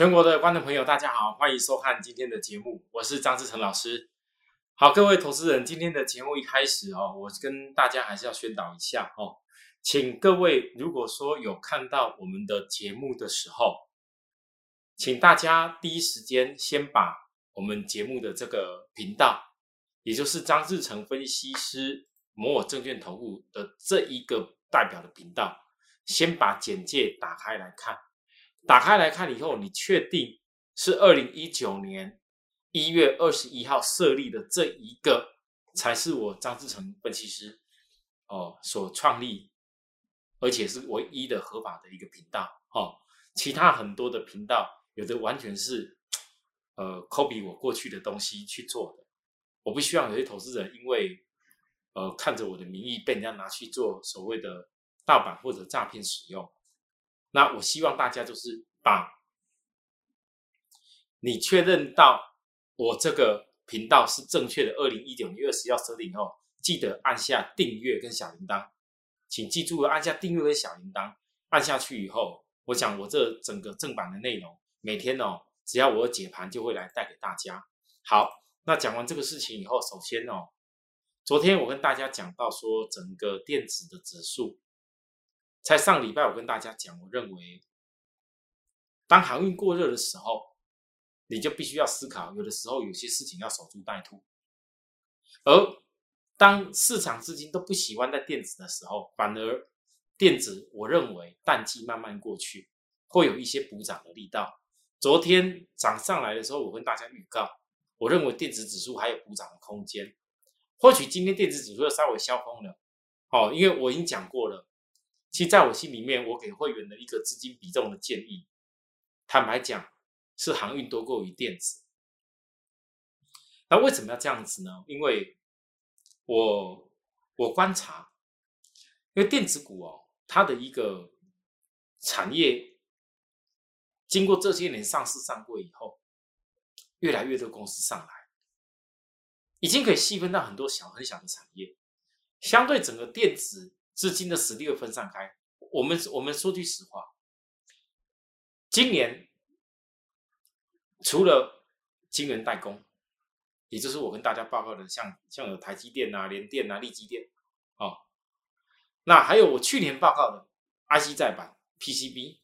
全国的观众朋友，大家好，欢迎收看今天的节目，我是张志成老师。好，各位投资人，今天的节目一开始哦，我跟大家还是要宣导一下哦，请各位如果说有看到我们的节目的时候，请大家第一时间先把我们节目的这个频道，也就是张志成分析师摩尔证券投顾的这一个代表的频道，先把简介打开来看。打开来看以后，你确定是二零一九年一月二十一号设立的这一个，才是我张志成分析师哦所创立，而且是唯一的合法的一个频道哦。其他很多的频道，有的完全是呃 copy 我过去的东西去做的。我不希望有些投资人因为呃看着我的名义被人家拿去做所谓的盗版或者诈骗使用。那我希望大家就是把，你确认到我这个频道是正确的，二零一九年二十号设定后，记得按下订阅跟小铃铛，请记住按下订阅跟小铃铛，按下去以后，我想我这整个正版的内容，每天哦，只要我解盘就会来带给大家。好，那讲完这个事情以后，首先哦，昨天我跟大家讲到说整个电子的指数。在上礼拜，我跟大家讲，我认为，当航运过热的时候，你就必须要思考，有的时候有些事情要守株待兔。而当市场资金都不喜欢在电子的时候，反而电子，我认为淡季慢慢过去，会有一些补涨的力道。昨天涨上来的时候，我跟大家预告，我认为电子指数还有补涨的空间。或许今天电子指数稍微消风了，哦，因为我已经讲过了。其实，在我心里面，我给会员的一个资金比重的建议，坦白讲，是航运多过于电子。那为什么要这样子呢？因为我我观察，因为电子股哦，它的一个产业，经过这些年上市上柜以后，越来越多公司上来，已经可以细分到很多小很小的产业，相对整个电子。资金的实力会分散开。我们我们说句实话，今年除了晶圆代工，也就是我跟大家报告的，像像有台积电啊、联电啊、力积电，哦，那还有我去年报告的 IC 再版 PCB，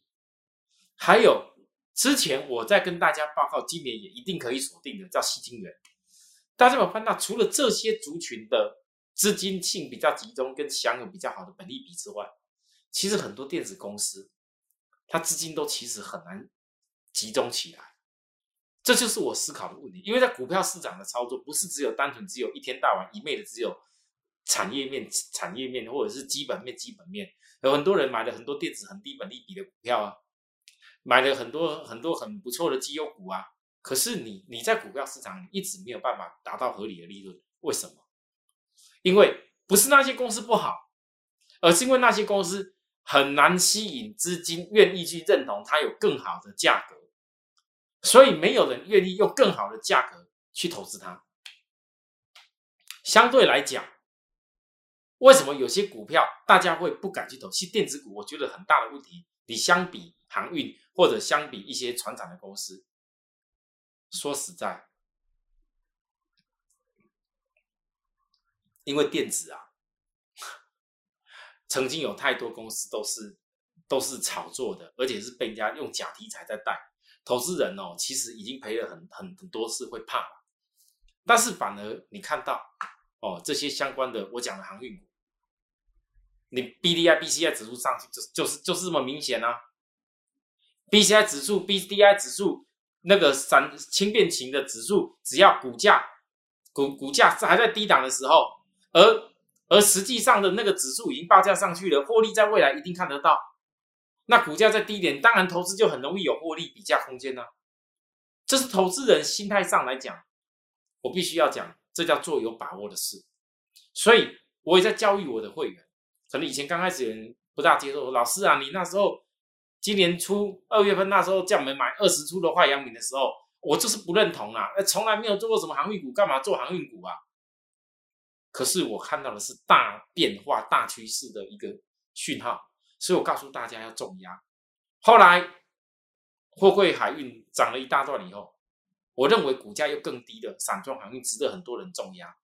还有之前我在跟大家报告，今年也一定可以锁定的叫细晶圆。大家有看到，除了这些族群的。资金性比较集中，跟享有比较好的本利比之外，其实很多电子公司，它资金都其实很难集中起来。这就是我思考的问题。因为在股票市场的操作，不是只有单纯只有一天到晚一昧的只有产业面、产业面或者是基本面、基本面。有很多人买了很多电子很低本利比的股票啊，买了很多很多很不错的绩优股啊。可是你你在股票市场一直没有办法达到合理的利润，为什么？因为不是那些公司不好，而是因为那些公司很难吸引资金愿意去认同它有更好的价格，所以没有人愿意用更好的价格去投资它。相对来讲，为什么有些股票大家会不敢去投？其实电子股我觉得很大的问题，你相比航运或者相比一些船厂的公司，说实在。因为电子啊，曾经有太多公司都是都是炒作的，而且是被人家用假题材在带，投资人哦，其实已经赔了很很很多次，会怕。但是反而你看到哦，这些相关的我讲的航运股，你 B D I B C I 指数上去就就是就是这么明显啊，B C I 指数 B D I 指数那个三轻便型的指数，只要股价股股价还在低档的时候。而而实际上的那个指数已经报价上去了，获利在未来一定看得到。那股价在低点，当然投资就很容易有获利比价空间呢。这是投资人心态上来讲，我必须要讲，这叫做有把握的事。所以我也在教育我的会员，可能以前刚开始人不大接受，老师啊，你那时候今年初二月份那时候叫我们买二十出的坏阳明的时候，我就是不认同啊，从来没有做过什么航运股，干嘛做航运股啊？可是我看到的是大变化、大趋势的一个讯号，所以我告诉大家要重压。后来货柜海运涨了一大段以后，我认为股价又更低的散装航运值得很多人重压，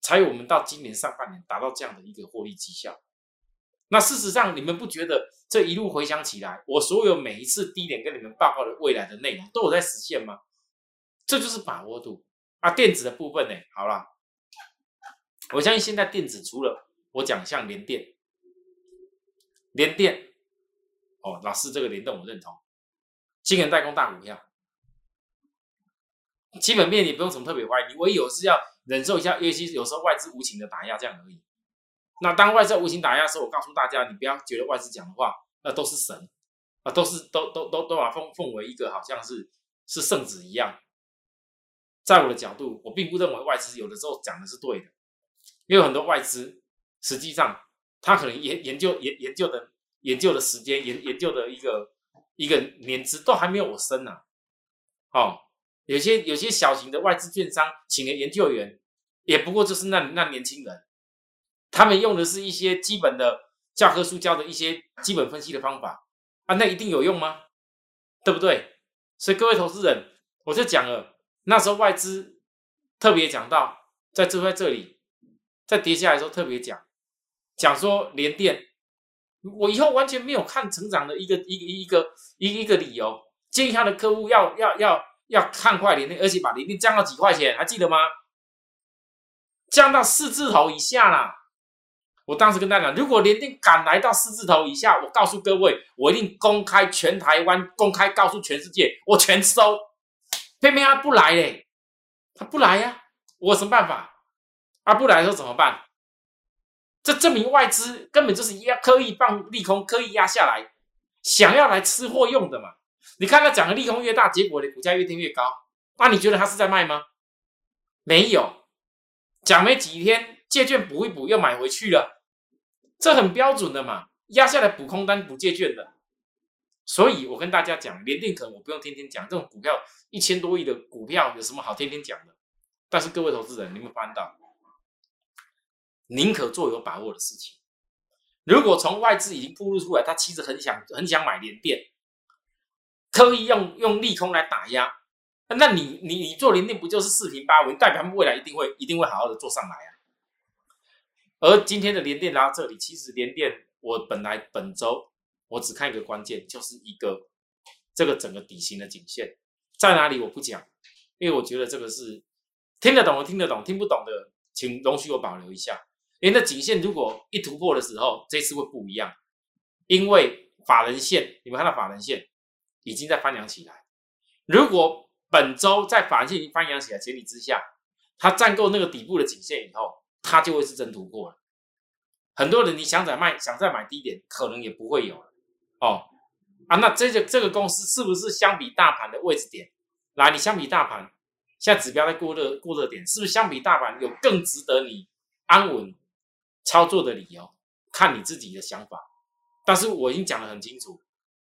才有我们到今年上半年达到这样的一个获利绩效。那事实上，你们不觉得这一路回想起来，我所有每一次低点跟你们报告的未来的内容都有在实现吗？这就是把握度啊！电子的部分呢，好了，我相信现在电子除了我讲像联电、联电，哦，老师这个联动我认同，晶圆代工大股票，基本面你不用什么特别怀疑，你唯有是要忍受一下，尤其有时候外资无情的打压这样而已。那当外资无情打压的时候，我告诉大家，你不要觉得外资讲的话那都是神啊，都是都都都都把奉奉为一个好像是是圣旨一样。在我的角度，我并不认为外资有的时候讲的是对的，因为很多外资实际上他可能研研究研研究的研究的时间研研究的一个一个年资都还没有我深呢。哦，有些有些小型的外资券商请的研究员，也不过就是那那年轻人。他们用的是一些基本的教科书教的一些基本分析的方法啊，那一定有用吗？对不对？所以各位投资人，我就讲了，那时候外资特别讲到，在这在这里，在跌下来的时候特别讲，讲说连电，我以后完全没有看成长的一个一个一个一个一个理由，建议他的客户要要要要看快连电，而且把连电降到几块钱，还记得吗？降到四字头以下啦。我当时跟大家讲，如果联电敢来到四字头以下，我告诉各位，我一定公开全台湾，公开告诉全世界，我全收。偏偏他不来嘞，他不来呀，我有什么办法？他不来的时候怎么办？这证明外资根本就是压刻意放利空，刻意压下来，想要来吃货用的嘛。你看他讲的利空越大，结果的股价越跌越高。那你觉得他是在卖吗？没有，讲没几天，借券补一补，又买回去了。这很标准的嘛，压下来补空单补借券的，所以我跟大家讲，联电可能我不用天天讲，这种股票一千多亿的股票有什么好天天讲的？但是各位投资人，你们发现到，宁可做有把握的事情。如果从外资已经铺露出来，他其实很想很想买联电，刻意用用利空来打压，那你你你做联电不就是四平八稳，代表他们未来一定会一定会好好的做上来啊？而今天的连电来到这里，其实连电我本来本周我只看一个关键，就是一个这个整个底型的颈线在哪里我不讲，因为我觉得这个是听得懂的听得懂，听不懂的请容许我保留一下。因为那颈线如果一突破的时候，这次会不一样，因为法人线你们看到法人线已经在翻扬起来，如果本周在法人线已经翻扬起来前提之下，它站够那个底部的颈线以后。它就会是真突破了。很多人你想再卖，想再买低点，可能也不会有了哦。啊，那这个这个公司是不是相比大盘的位置点？来，你相比大盘，现在指标在过热过热点，是不是相比大盘有更值得你安稳操作的理由？看你自己的想法。但是我已经讲得很清楚，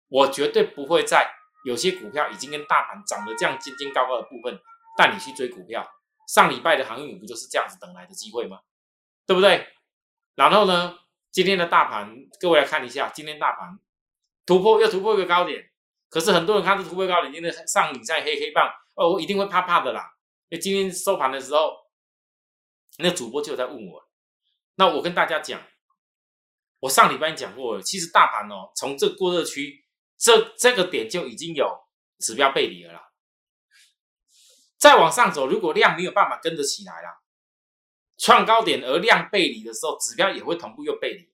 我绝对不会在有些股票已经跟大盘涨得这样尖尖高高的部分带你去追股票。上礼拜的航运股不就是这样子等来的机会吗？对不对？然后呢，今天的大盘，各位来看一下，今天大盘突破又突破一个高点，可是很多人看这突破高点，今天上影在黑黑棒，哦，我一定会怕怕的啦。因为今天收盘的时候，那主播就在问我，那我跟大家讲，我上礼拜讲过了，其实大盘哦，从这过热区这这个点就已经有指标背离了啦。再往上走，如果量没有办法跟着起来了，创高点而量背离的时候，指标也会同步又背离，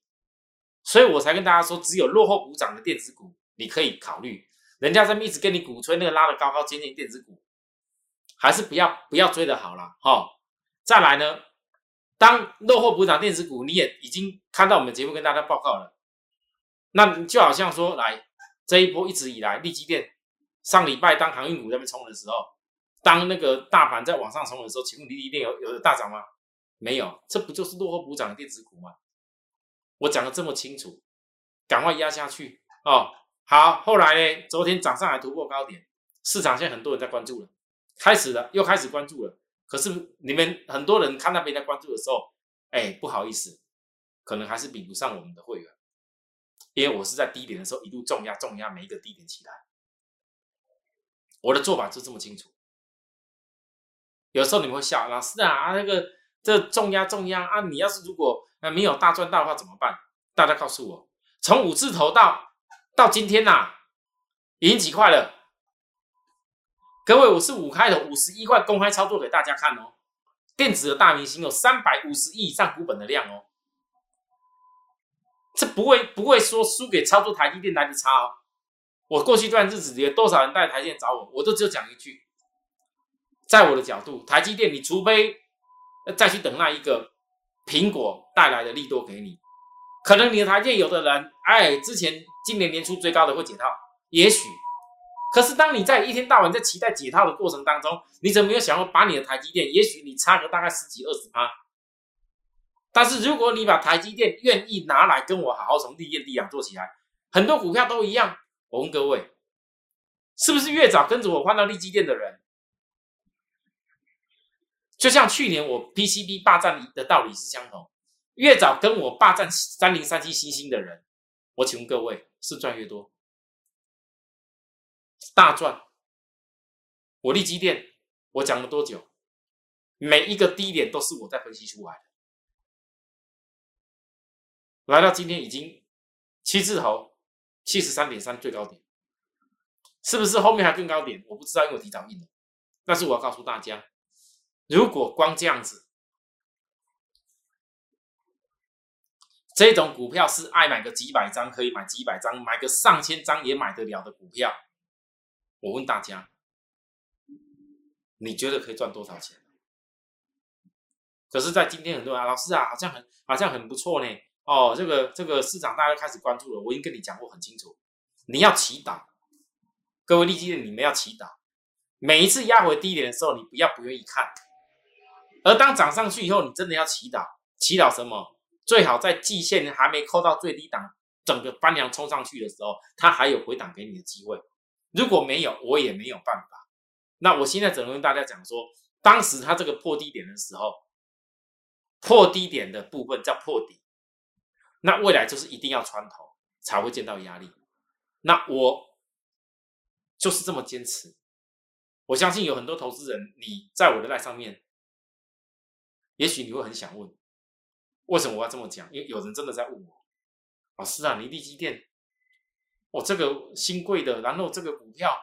所以我才跟大家说，只有落后补涨的电子股你可以考虑。人家在一直跟你鼓吹那个拉的高高尖尖电子股，还是不要不要追的好了哈。再来呢，当落后补涨电子股你也已经看到我们节目跟大家报告了，那就好像说，来这一波一直以来，利基电上礼拜当航运股在那边冲的时候。当那个大盘在往上冲的时候，请问你一定有有大涨吗？没有，这不就是落后补涨的电子股吗？我讲的这么清楚，赶快压下去哦。好，后来呢？昨天涨上来突破高点，市场现在很多人在关注了，开始了，又开始关注了。可是你们很多人看到别人关注的时候，哎，不好意思，可能还是比不上我们的会员，因为我是在低点的时候一路重压重压每一个低点起来。我的做法就这么清楚。有时候你们会笑，老师啊，那个这重压重压啊，你要是如果没有大赚到的话怎么办？大家告诉我，从五字头到到今天呐，已经几块了？各位，我是五开头五十一块公开操作给大家看哦。电子的大明星有三百五十亿以上股本的量哦，这不会不会说输给操作台积电来的差哦。我过去一段日子有多少人带台积电找我，我都只有讲一句，在我的角度，台积电你除非再去等那一个苹果带来的利多给你，可能你的台积电有的人哎，之前今年年初最高的会解套，也许。可是，当你在一天到晚在期待解套的过程当中，你怎么没有想过把你的台积电？也许你差个大概十几二十趴，但是如果你把台积电愿意拿来跟我好好从利业地养做起来，很多股票都一样。我问各位，是不是越早跟着我换到利基电的人，就像去年我 PCB 霸占的道理是相同？越早跟我霸占三零三七星星的人，我请问各位，是赚越多？大赚！我立基电，我讲了多久？每一个低点都是我在分析出来的。来到今天已经七字头，七十三点三最高点，是不是后面还更高点？我不知道，因为我提早印了。但是我要告诉大家，如果光这样子，这种股票是爱买个几百张可以买几百张，买个上千张也买得了的股票。我问大家，你觉得可以赚多少钱？可是，在今天很多人，老师啊，好像很好像很不错呢。哦，这个这个市场大家开始关注了。我已经跟你讲过很清楚，你要祈祷，各位利基的你们要祈祷。每一次压回低点的时候，你不要不愿意看；而当涨上去以后，你真的要祈祷，祈祷什么？最好在季线还没扣到最低档，整个翻梁冲上去的时候，它还有回档给你的机会。如果没有，我也没有办法。那我现在只能跟大家讲说，当时它这个破低点的时候，破低点的部分叫破底，那未来就是一定要穿头才会见到压力。那我就是这么坚持。我相信有很多投资人，你在我的赖上面，也许你会很想问，为什么我要这么讲？因为有人真的在问我，老师啊，你立基电。我这个新贵的，然后这个股票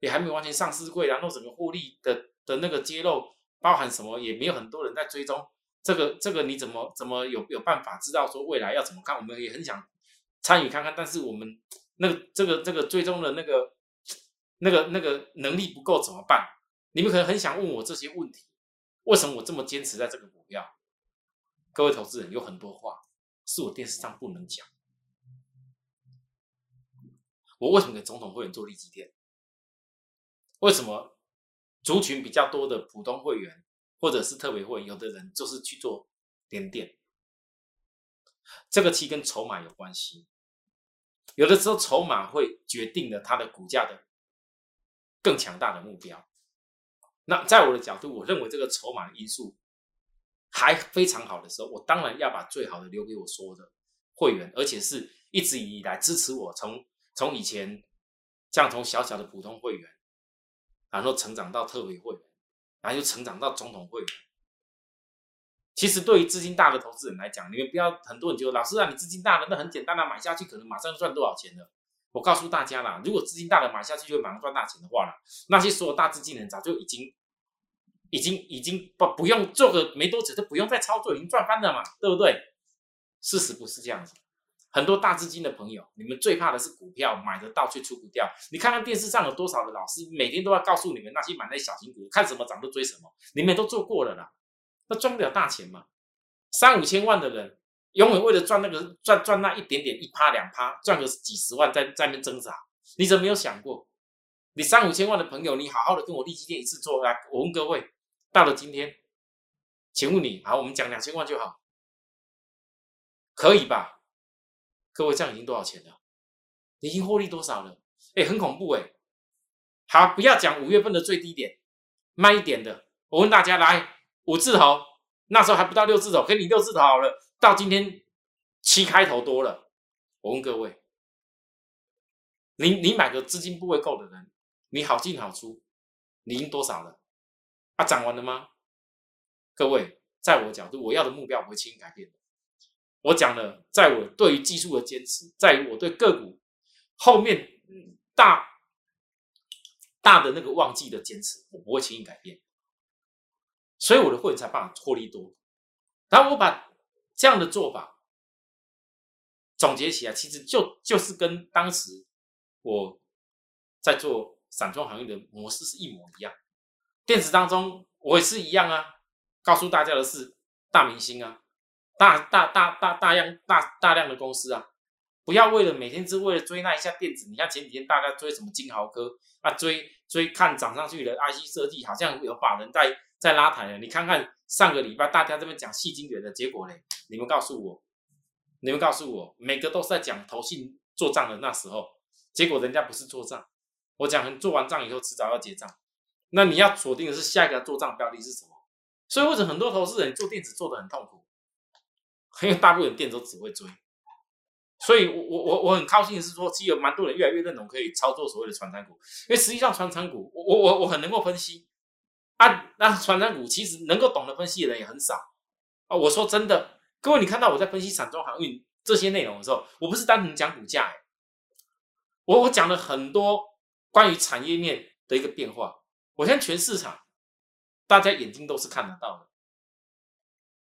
也还没完全上市贵，然后整个获利的的那个揭露包含什么，也没有很多人在追踪。这个这个你怎么怎么有有办法知道说未来要怎么看？我们也很想参与看看，但是我们那个这个这个追踪的那个那个那个能力不够怎么办？你们可能很想问我这些问题，为什么我这么坚持在这个股票？各位投资人有很多话是我电视上不能讲。我为什么给总统会员做利基店？为什么族群比较多的普通会员或者是特别会员，有的人就是去做连电？这个其实跟筹码有关系。有的时候筹码会决定了它的股价的更强大的目标。那在我的角度，我认为这个筹码因素还非常好的时候，我当然要把最好的留给我所有的会员，而且是一直以来支持我从。从以前，像从小小的普通会员，然后成长到特别会员，然后又成长到总统会员。其实对于资金大的投资人来讲，你们不要很多人就老师啊，你资金大的那很简单啊，买下去可能马上就赚多少钱了。我告诉大家啦，如果资金大的买下去就会马上赚大钱的话啦，那些所有大资金人早就已经、已经、已经不不用做个没多久就不用再操作，已经赚翻了嘛，对不对？事实不是这样子。很多大资金的朋友，你们最怕的是股票买得到却出不掉。你看看电视上有多少的老师，每天都要告诉你们那些买那小型股，看什么涨就追什么，你们都做过了啦，那赚不了大钱嘛。三五千万的人，永远为了赚那个赚赚那一点点一趴两趴，赚个几十万在在那挣扎。你怎么没有想过，你三五千万的朋友，你好好的跟我立基店一次做来，我问各位，到了今天，请问你好，我们讲两千万就好，可以吧？各位，这样已经多少钱了？已经获利多少了？哎，很恐怖哎！好，不要讲五月份的最低点，慢一点的。我问大家，来五字头，那时候还不到六字头，给你六字头好了。到今天七开头多了。我问各位，你你买个资金部位够的人，你好进好出，你赢多少了？啊，涨完了吗？各位，在我角度，我要的目标不会轻易改变的。我讲了，在我对于技术的坚持，在于我对个股后面大大的那个旺季的坚持，我不会轻易改变。所以我的会员才办法获利多。然后我把这样的做法总结起来，其实就就是跟当时我在做散装行业的模式是一模一样。电子当中我也是一样啊。告诉大家的是，大明星啊，大大大大大量大大量的公司啊，不要为了每天只为了追那一下电子。你看前几天大家追什么金豪科啊，追追看涨上去的 IC 设计，好像有法人在在拉抬了。你看看上个礼拜大家这边讲细晶圆的结果嘞，你们告诉我，你们告诉我，每个都是在讲投信做账的那时候，结果人家不是做账，我讲做完账以后迟早要结账，那你要锁定的是下一个做账标的是什么？所以为什么很多投资人做电子做的很痛苦？因为大部分店都只会追。所以，我我我我很高兴的是说，其实有蛮多人越来越认同可以操作所谓的传产股，因为实际上传产股，我我我我很能够分析啊。那传产股其实能够懂得分析的人也很少啊。我说真的，各位，你看到我在分析散装航运这些内容的时候，我不是单纯讲股价，我我讲了很多关于产业面的一个变化。我现在全市场。大家眼睛都是看得到的，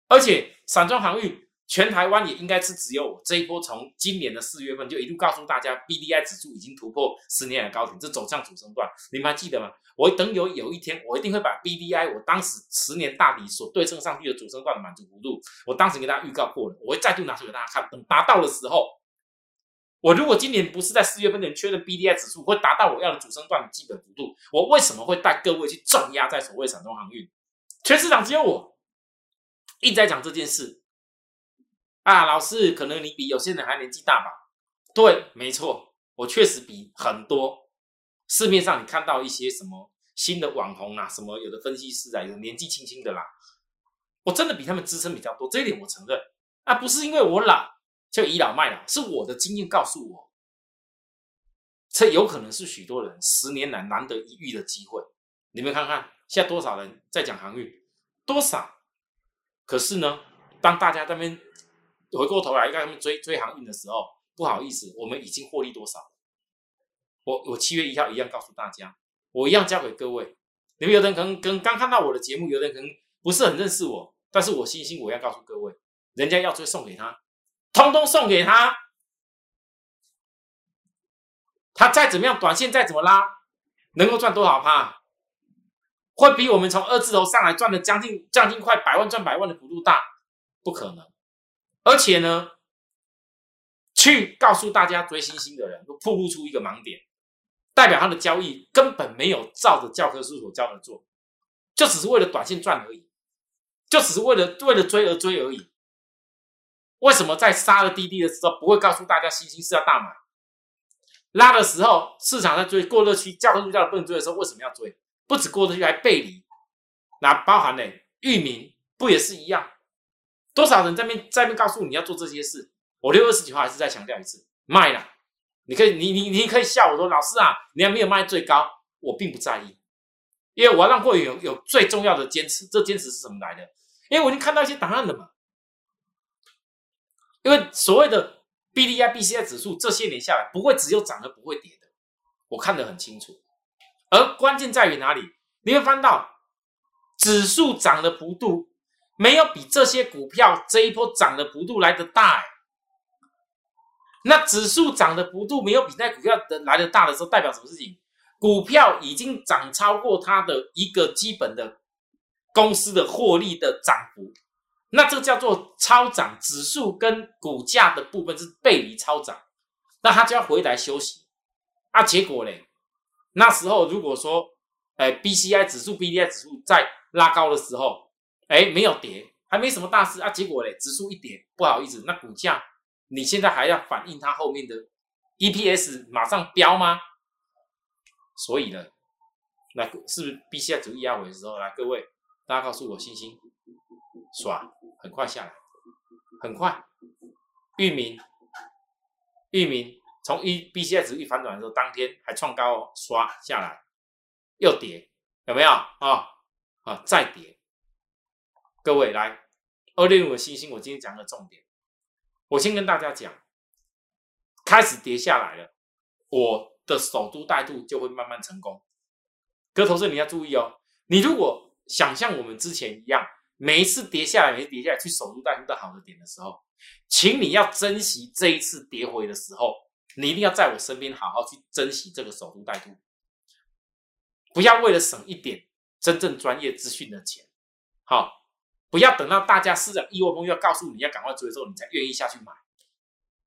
而且散装航运全台湾也应该是只有我这一波，从今年的四月份就一路告诉大家，B D I 指数已经突破十年的高点，这走向主升段，你们还记得吗？我等有有一天，我一定会把 B D I 我当时十年大底所对称上去的主升段的满足幅度，我当时给大家预告过了，我会再度拿出给大家看，等达到的时候。我如果今年不是在四月份点确认 B D I 指数会达到我要的主升段的基本幅度，我为什么会带各位去重压在所谓散装航运？全市场只有我一直在讲这件事啊！老师，可能你比有些人还年纪大吧？对，没错，我确实比很多市面上你看到一些什么新的网红啊，什么有的分析师啊，有年纪轻轻的啦，我真的比他们资深比较多，这一点我承认啊，不是因为我老。就倚老卖老，是我的经验告诉我，这有可能是许多人十年来难得一遇的机会。你们看看，现在多少人在讲航运，多少？可是呢，当大家那边回过头来，他们追追航运的时候，不好意思，我们已经获利多少？我我七月一号一样告诉大家，我一样交给各位。你们有的人可能跟刚看到我的节目，有的人可能不是很认识我，但是我信心我要告诉各位，人家要追送给他。通通送给他，他再怎么样，短线再怎么拉，能够赚多少趴？会比我们从二字头上来赚的将近将近快百万赚百万的幅度大？不可能。而且呢，去告诉大家追星星的人，都暴露出一个盲点，代表他的交易根本没有照着教科书所教的做，就只是为了短线赚而已，就只是为了为了追而追而已。为什么在杀了滴滴的时候不会告诉大家星星是要大买？拉的时候市场在追过热区，教科书叫的不能追的时候，为什么要追？不止过热区还背离，那包含呢？域名不也是一样？多少人在面在面告诉你要做这些事？我六月二十几号还是再强调一次，卖了。你可以你你你可以笑我说老师啊，你还没有卖最高，我并不在意，因为我要让会员有有最重要的坚持。这坚持是什么来的？因为我已经看到一些答案了嘛。因为所谓的 B D I B C I 指数这些年下来不会只有涨而不会跌的，我看得很清楚。而关键在于哪里？你会翻到指数涨的幅度没有比这些股票这一波涨的幅度来的大。那指数涨的幅度没有比那股票的来的大的时候，代表什么事情？股票已经涨超过它的一个基本的公司的获利的涨幅。那这叫做超涨，指数跟股价的部分是背离超涨，那它就要回来休息。啊，结果嘞，那时候如果说，哎，B C I 指数、B D I 指数在拉高的时候，哎，没有跌，还没什么大事啊。结果嘞，指数一跌，不好意思，那股价你现在还要反映它后面的 E P S 马上飙吗？所以呢，那是不是 B C I 指数压回的时候，来各位，大家告诉我信心。刷很快下来，很快。域名，域名从一 B C S 一反转的时候，当天还创高刷下来，又跌，有没有啊？啊，再跌。各位来，二六五的星星，我今天讲的重点，我先跟大家讲，开始跌下来了，我的守株待兔就会慢慢成功。各位，投资你要注意哦，你如果想像我们之前一样，每一次跌下来，每次跌下来去守株待兔的好的点的时候，请你要珍惜这一次跌回的时候，你一定要在我身边好好去珍惜这个守株待兔，不要为了省一点真正专业资讯的钱，好，不要等到大家市场一窝蜂要告诉你要赶快追的时候，你才愿意下去买。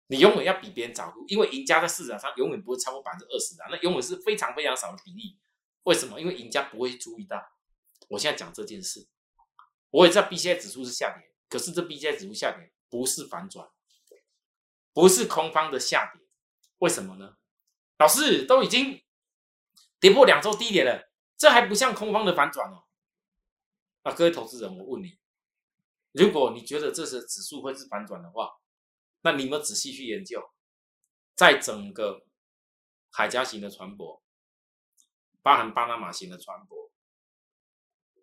你永远要比别人早入，因为赢家在市场上永远不会超过百分之二十的，那永远是非常非常少的比例。为什么？因为赢家不会注意到。我现在讲这件事，我也知道 B C I 指数是下跌，可是这 B C I 指数下跌不是反转，不是空方的下跌，为什么呢？老师都已经跌破两周低点了，这还不像空方的反转哦。啊，各位投资人，我问你，如果你觉得这是指数会是反转的话，那你们仔细去研究，在整个海峡型的船舶，包含巴拿马型的船舶。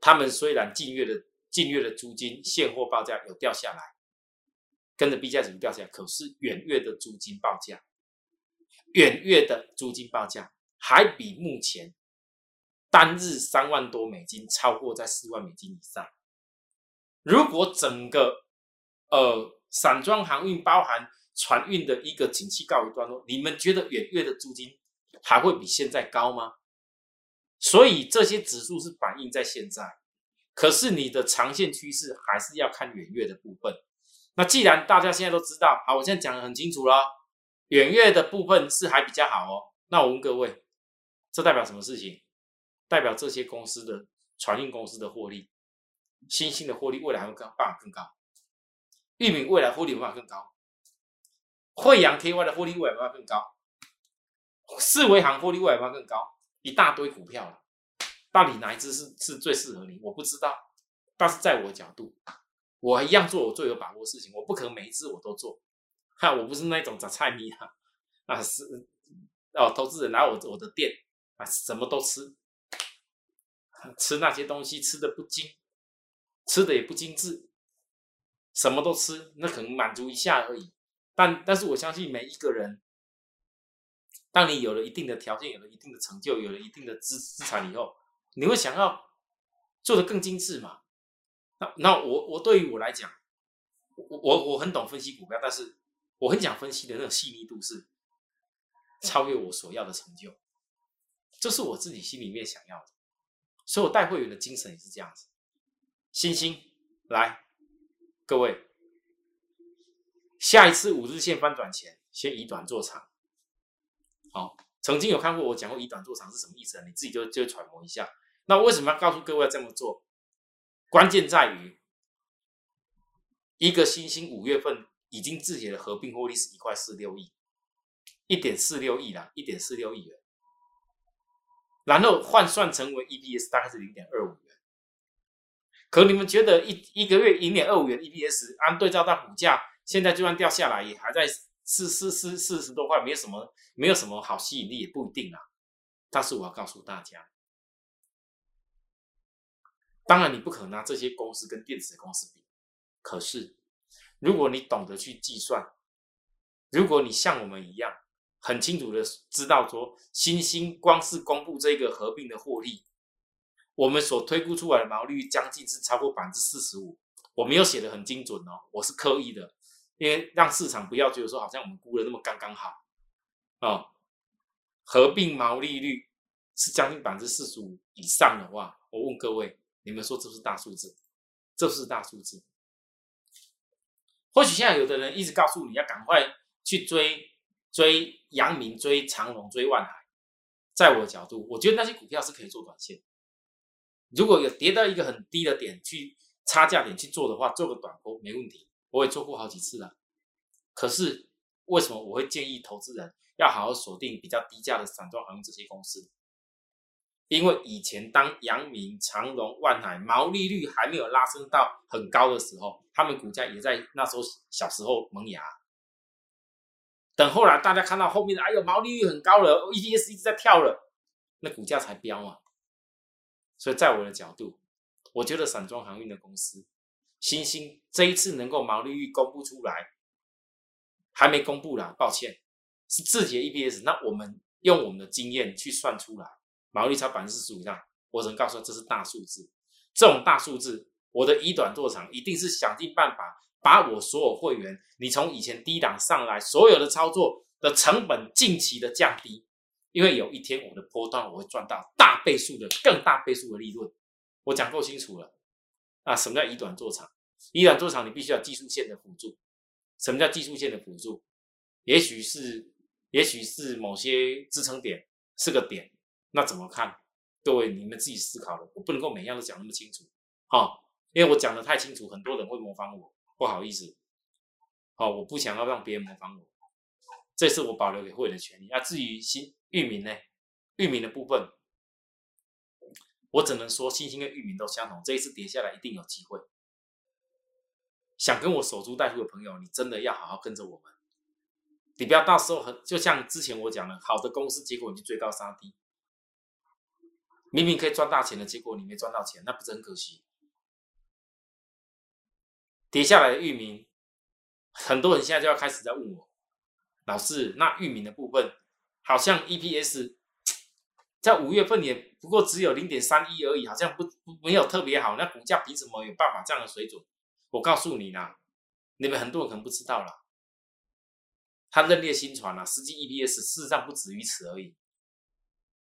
他们虽然近月的近月的租金现货报价有掉下来，跟着 B 价指数掉下来，可是远月的租金报价，远月的租金报价还比目前单日三万多美金超过在四万美金以上。如果整个呃散装航运包含船运的一个景气告一段落，你们觉得远月的租金还会比现在高吗？所以这些指数是反映在现在，可是你的长线趋势还是要看远月的部分。那既然大家现在都知道，好，我现在讲的很清楚了，远月的部分是还比较好哦。那我问各位，这代表什么事情？代表这些公司的船运公司的获利，新兴的获利未来还会更办法更高，玉米未来获利会办法更高，惠阳 KY 的获利未来会办法更高，四维行获利未来会办法更高。一大堆股票了，到底哪一只是是最适合你？我不知道，但是在我的角度，我一样做我最有把握的事情。我不可能每一只我都做，哈，我不是那种杂菜迷啊，啊是哦，投资人来我我的店啊，什么都吃，吃那些东西吃的不精，吃的也不精致，什么都吃，那可能满足一下而已。但但是我相信每一个人。当你有了一定的条件，有了一定的成就，有了一定的资资产以后，你会想要做的更精致嘛？那那我我对于我来讲，我我很懂分析股票，但是我很讲分析的那种细腻度是超越我所要的成就，这是我自己心里面想要的，所以我带会员的精神也是这样子。星星来，各位，下一次五日线翻转前，先以短做长。好，曾经有看过我讲过以短做长是什么意思啊？你自己就就揣摩一下。那为什么要告诉各位要这么做？关键在于一个星星五月份已经自己的合并获利是一块四六亿，一点四六亿啦，一点四六亿元，然后换算成为 EPS 大概是零点二五。可你们觉得一一个月零点二五元 EPS，按对照到股价，现在就算掉下来也还在。四四四四十多块，没有什么，没有什么好吸引力，也不一定啊。但是我要告诉大家，当然你不可能拿这些公司跟电子公司比。可是，如果你懂得去计算，如果你像我们一样很清楚的知道说，新兴光是公布这个合并的获利，我们所推估出来的毛利率将近是超过百分之四十五。我没有写的很精准哦，我是刻意的。因为让市场不要觉得说好像我们估的那么刚刚好，哦，合并毛利率是将近百分之四十五以上的话，我问各位，你们说这是大数字？这是大数字。或许现在有的人一直告诉你要赶快去追追阳明、追长隆、追万海，在我的角度，我觉得那些股票是可以做短线。如果有跌到一个很低的点去差价点去做的话，做个短波没问题。我也做过好几次了，可是为什么我会建议投资人要好好锁定比较低价的散装航运这些公司？因为以前当阳明、长荣、万海毛利率还没有拉升到很高的时候，他们股价也在那时候小时候萌芽。等后来大家看到后面的，哎呦毛利率很高了，EPS 一直在跳了，那股价才飙啊。所以在我的角度，我觉得散装航运的公司，新兴这一次能够毛利率公布出来，还没公布啦，抱歉，是自己的 EPS。那我们用我们的经验去算出来，毛利差百分之四十以上，我只能告诉这是大数字。这种大数字，我的以短做长，一定是想尽办法把我所有会员，你从以前低档上来，所有的操作的成本近期的降低。因为有一天我的波段我会赚到大倍数的更大倍数的利润，我讲够清楚了啊！什么叫以短做长？以短做长，你必须要技术线的辅助。什么叫技术线的辅助？也许是，也许是某些支撑点是个点，那怎么看？各位你们自己思考了，我不能够每样都讲那么清楚，哈，因为我讲的太清楚，很多人会模仿我，不好意思，好，我不想要让别人模仿我，这是我保留给会的权利。啊，至于新。域名呢？域名的部分，我只能说，星星跟域名都相同。这一次跌下来，一定有机会。想跟我守株待兔的朋友，你真的要好好跟着我们。你不要到时候很就像之前我讲的，好的公司，结果你追高杀低，明明可以赚大钱的，结果你没赚到钱，那不是很可惜？跌下来的域名，很多人现在就要开始在问我，老师，那域名的部分。好像 EPS 在五月份也不过只有零点三一而已，好像不不没有特别好。那股价凭什么有办法这样的水准？我告诉你啦，你们很多人可能不知道啦，他认列新传了，实际 EPS 事实上不止于此而已。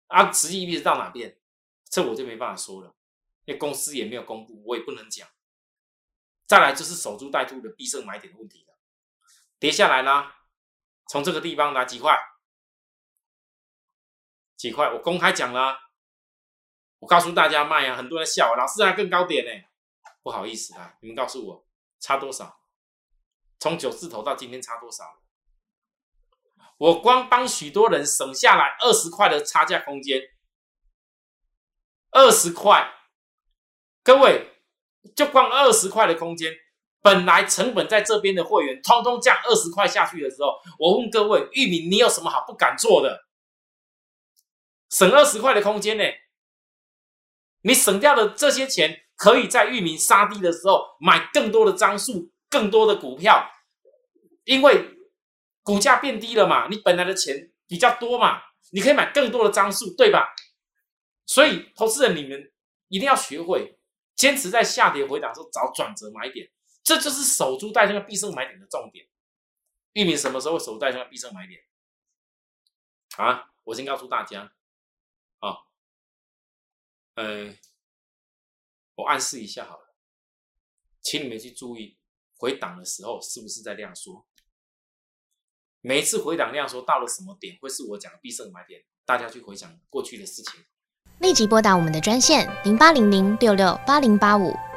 啊，实际 EPS 到哪边？这我就没办法说了，因为公司也没有公布，我也不能讲。再来就是守株待兔的必胜买点的问题了，跌下来啦，从这个地方拿几块？几块？我公开讲了，我告诉大家卖啊，很多人笑，老师还更高点呢，不好意思啊，你们告诉我差多少？从九字头到今天差多少？我光帮许多人省下来二十块的差价空间，二十块，各位就光二十块的空间，本来成本在这边的会员，通通降二十块下去的时候，我问各位，玉米你有什么好不敢做的？省二十块的空间呢？你省掉的这些钱，可以在域名杀低的时候买更多的张数、更多的股票，因为股价变低了嘛，你本来的钱比较多嘛，你可以买更多的张数，对吧？所以，投资人你们一定要学会坚持在下跌回档时候找转折买点，这就是守株待兔的必胜买点的重点。域名什么时候守株待兔的必胜买点？啊，我先告诉大家。呃，我暗示一下好了，请你们去注意回档的时候是不是在量缩。每一次回档量缩到了什么点，会是我讲的必胜买点？大家去回想过去的事情。立即拨打我们的专线零八零零六六八零八五